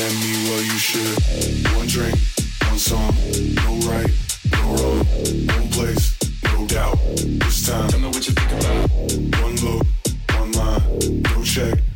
at me, well, you should. One drink, one song, no right, no wrong. One place, no doubt. This time, tell me what you think about. One look, one line, no check.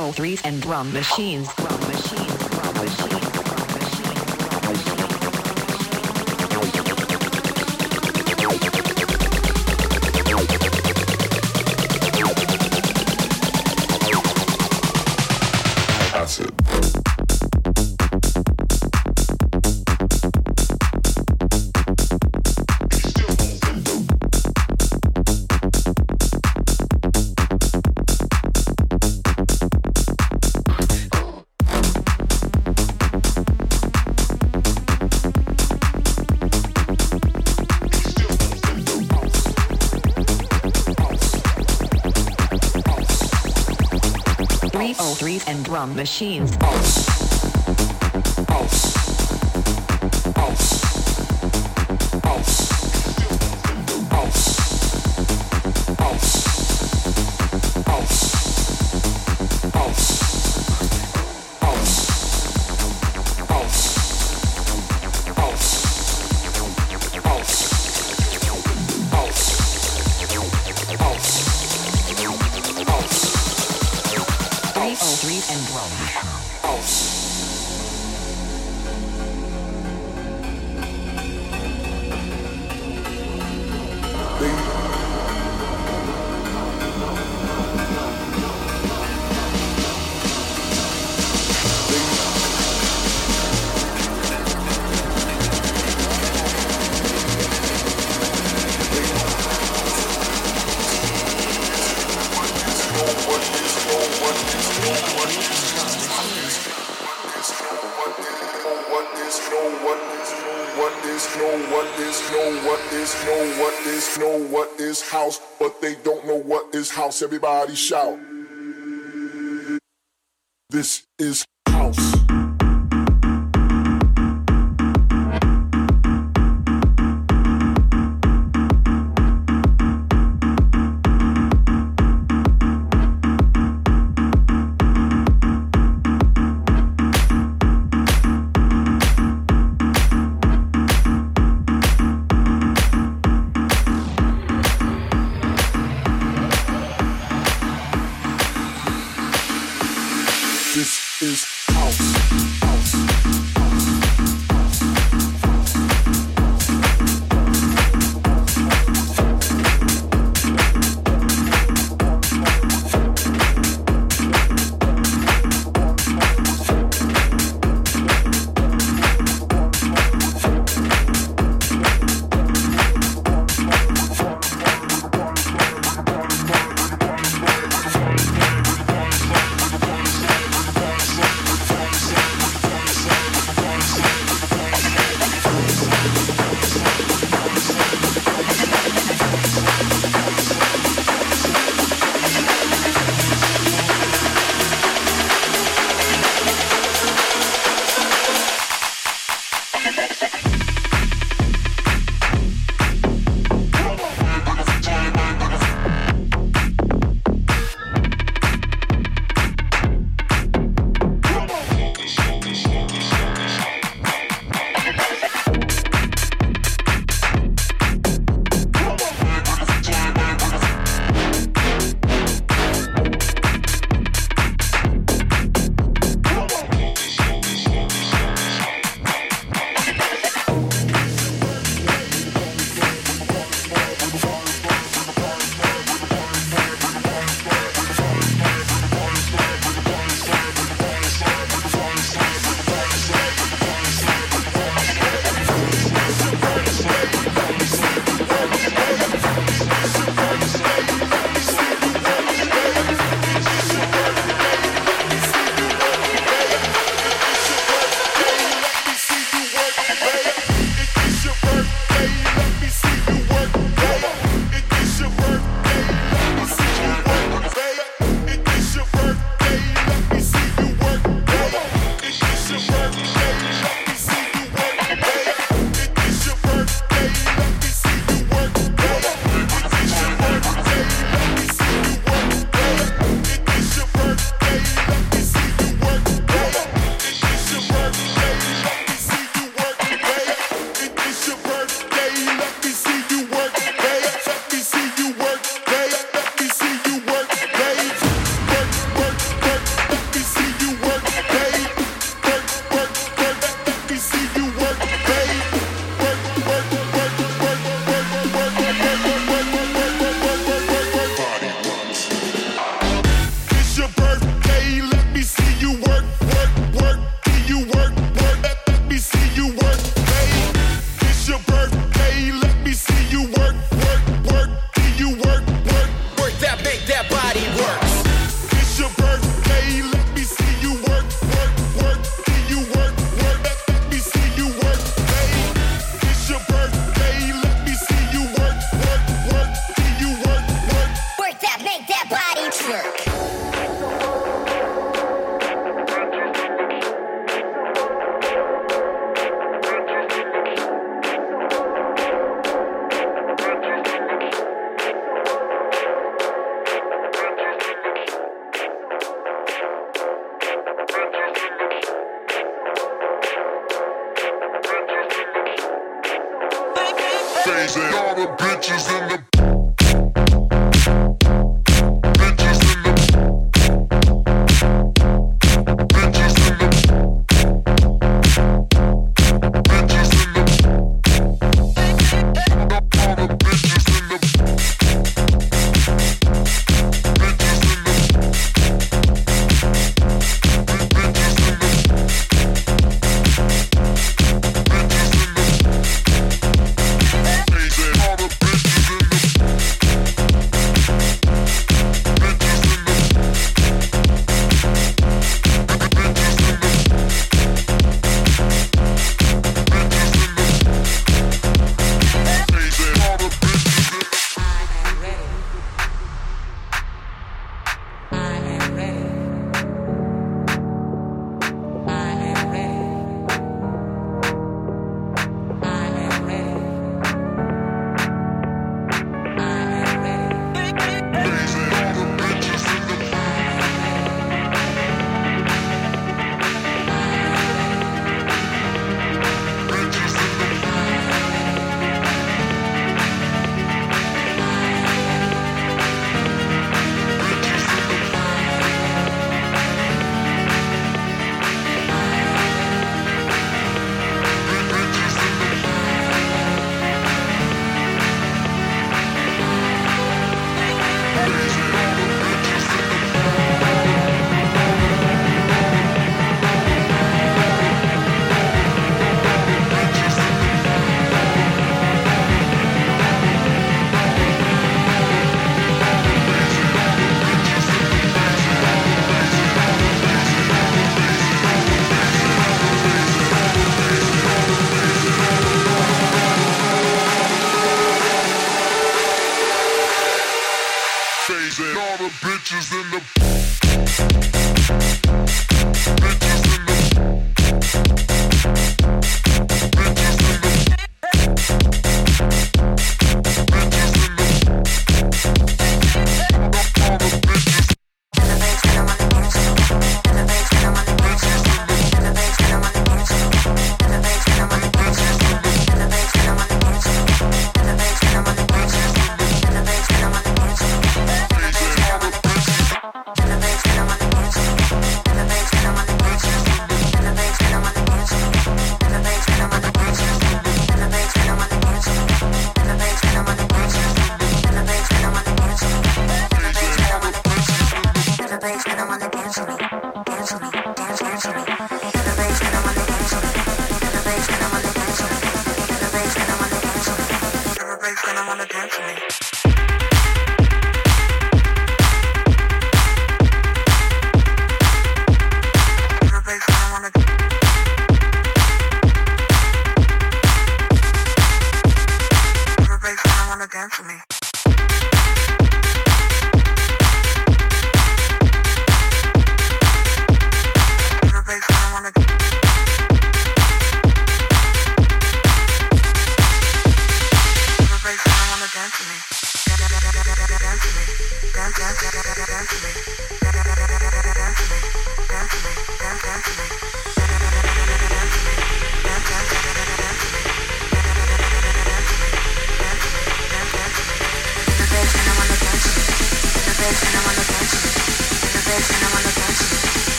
303s and drum machines. Drum drum machines. Shout.